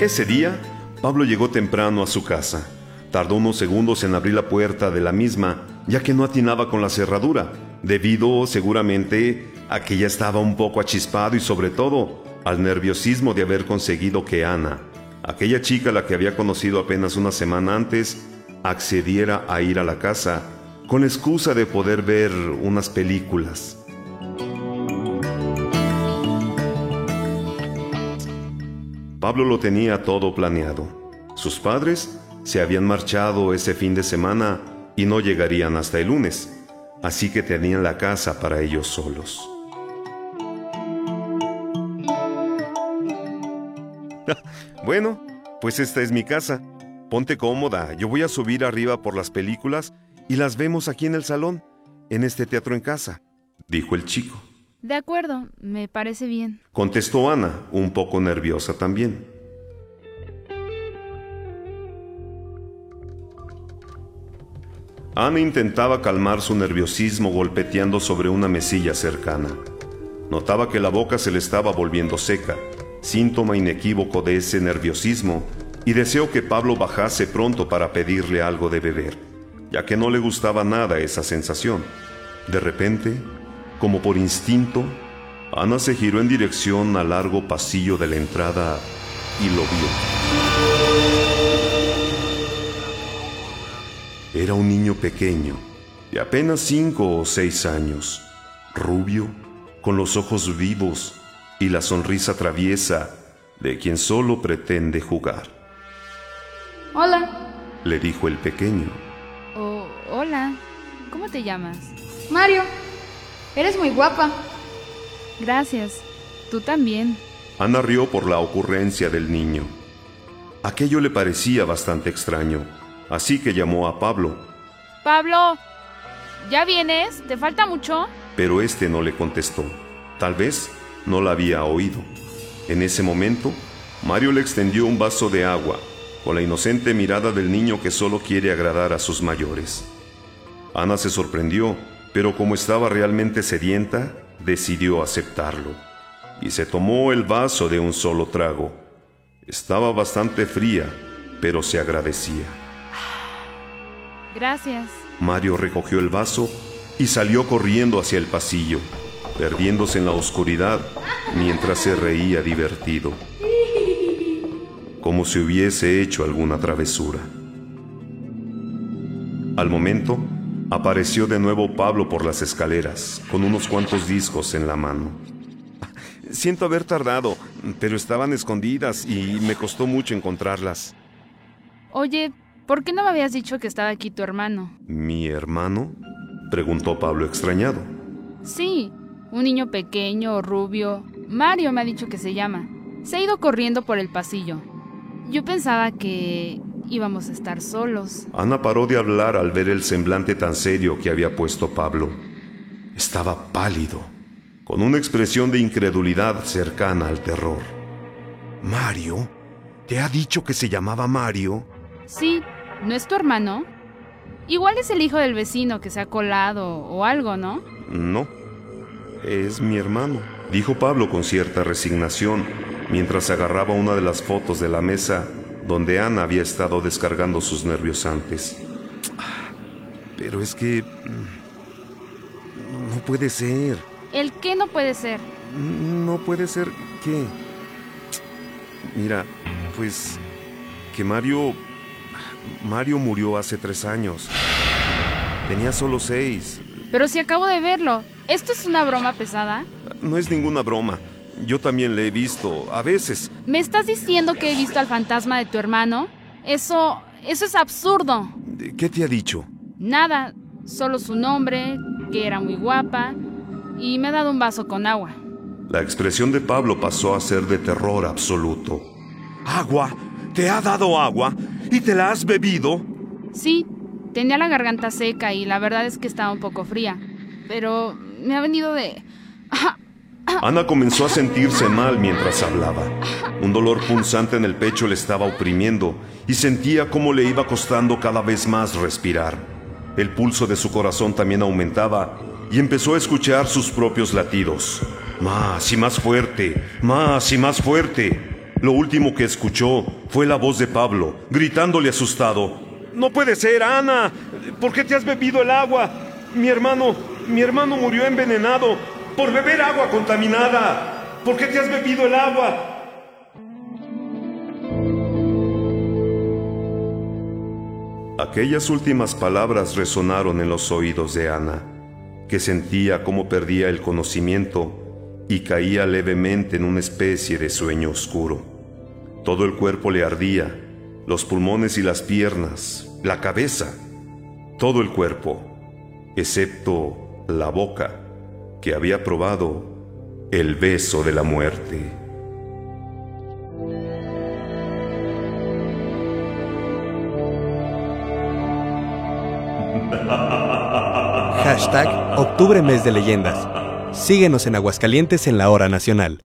Ese día, Pablo llegó temprano a su casa. Tardó unos segundos en abrir la puerta de la misma, ya que no atinaba con la cerradura, debido seguramente a que ya estaba un poco achispado y sobre todo al nerviosismo de haber conseguido que Ana, aquella chica a la que había conocido apenas una semana antes, accediera a ir a la casa con la excusa de poder ver unas películas. Pablo lo tenía todo planeado. Sus padres se habían marchado ese fin de semana y no llegarían hasta el lunes, así que tenían la casa para ellos solos. bueno, pues esta es mi casa. Ponte cómoda, yo voy a subir arriba por las películas y las vemos aquí en el salón, en este teatro en casa, dijo el chico. De acuerdo, me parece bien. Contestó Ana, un poco nerviosa también. Ana intentaba calmar su nerviosismo golpeteando sobre una mesilla cercana. Notaba que la boca se le estaba volviendo seca, síntoma inequívoco de ese nerviosismo, y deseó que Pablo bajase pronto para pedirle algo de beber, ya que no le gustaba nada esa sensación. De repente, como por instinto, Ana se giró en dirección al largo pasillo de la entrada y lo vio. Era un niño pequeño, de apenas cinco o seis años, rubio, con los ojos vivos y la sonrisa traviesa de quien solo pretende jugar. Hola, le dijo el pequeño. Oh, hola, ¿cómo te llamas? Mario. Eres muy guapa. Gracias. Tú también. Ana rió por la ocurrencia del niño. Aquello le parecía bastante extraño, así que llamó a Pablo. Pablo, ¿ya vienes? ¿Te falta mucho? Pero este no le contestó. Tal vez no la había oído. En ese momento, Mario le extendió un vaso de agua, con la inocente mirada del niño que solo quiere agradar a sus mayores. Ana se sorprendió pero como estaba realmente sedienta, decidió aceptarlo y se tomó el vaso de un solo trago. Estaba bastante fría, pero se agradecía. Gracias. Mario recogió el vaso y salió corriendo hacia el pasillo, perdiéndose en la oscuridad mientras se reía divertido, como si hubiese hecho alguna travesura. Al momento, Apareció de nuevo Pablo por las escaleras, con unos cuantos discos en la mano. Siento haber tardado, pero estaban escondidas y me costó mucho encontrarlas. Oye, ¿por qué no me habías dicho que estaba aquí tu hermano? ¿Mi hermano? preguntó Pablo extrañado. Sí, un niño pequeño, rubio. Mario me ha dicho que se llama. Se ha ido corriendo por el pasillo. Yo pensaba que íbamos a estar solos. Ana paró de hablar al ver el semblante tan serio que había puesto Pablo. Estaba pálido, con una expresión de incredulidad cercana al terror. ¿Mario? ¿Te ha dicho que se llamaba Mario? Sí, ¿no es tu hermano? Igual es el hijo del vecino que se ha colado o algo, ¿no? No, es mi hermano, dijo Pablo con cierta resignación, mientras agarraba una de las fotos de la mesa donde Ana había estado descargando sus nervios antes. Pero es que... Mm, no puede ser. ¿El qué no puede ser? No puede ser qué. Mira, pues que Mario... Mario murió hace tres años. Tenía solo seis. Pero si acabo de verlo. ¿Esto es una broma pesada? No es ninguna broma. Yo también le he visto, a veces. ¿Me estás diciendo que he visto al fantasma de tu hermano? Eso... eso es absurdo. ¿Qué te ha dicho? Nada, solo su nombre, que era muy guapa, y me ha dado un vaso con agua. La expresión de Pablo pasó a ser de terror absoluto. ¿Agua? ¿Te ha dado agua? ¿Y te la has bebido? Sí, tenía la garganta seca y la verdad es que estaba un poco fría, pero me ha venido de... Ana comenzó a sentirse mal mientras hablaba. Un dolor punzante en el pecho le estaba oprimiendo y sentía cómo le iba costando cada vez más respirar. El pulso de su corazón también aumentaba y empezó a escuchar sus propios latidos. Más y más fuerte, más y más fuerte. Lo último que escuchó fue la voz de Pablo, gritándole asustado. No puede ser, Ana. ¿Por qué te has bebido el agua? Mi hermano, mi hermano murió envenenado por beber agua contaminada. ¿Por qué te has bebido el agua? Aquellas últimas palabras resonaron en los oídos de Ana, que sentía cómo perdía el conocimiento y caía levemente en una especie de sueño oscuro. Todo el cuerpo le ardía, los pulmones y las piernas, la cabeza, todo el cuerpo, excepto la boca, que había probado el beso de la muerte. Hashtag Octubre Mes de Leyendas. Síguenos en Aguascalientes en la Hora Nacional.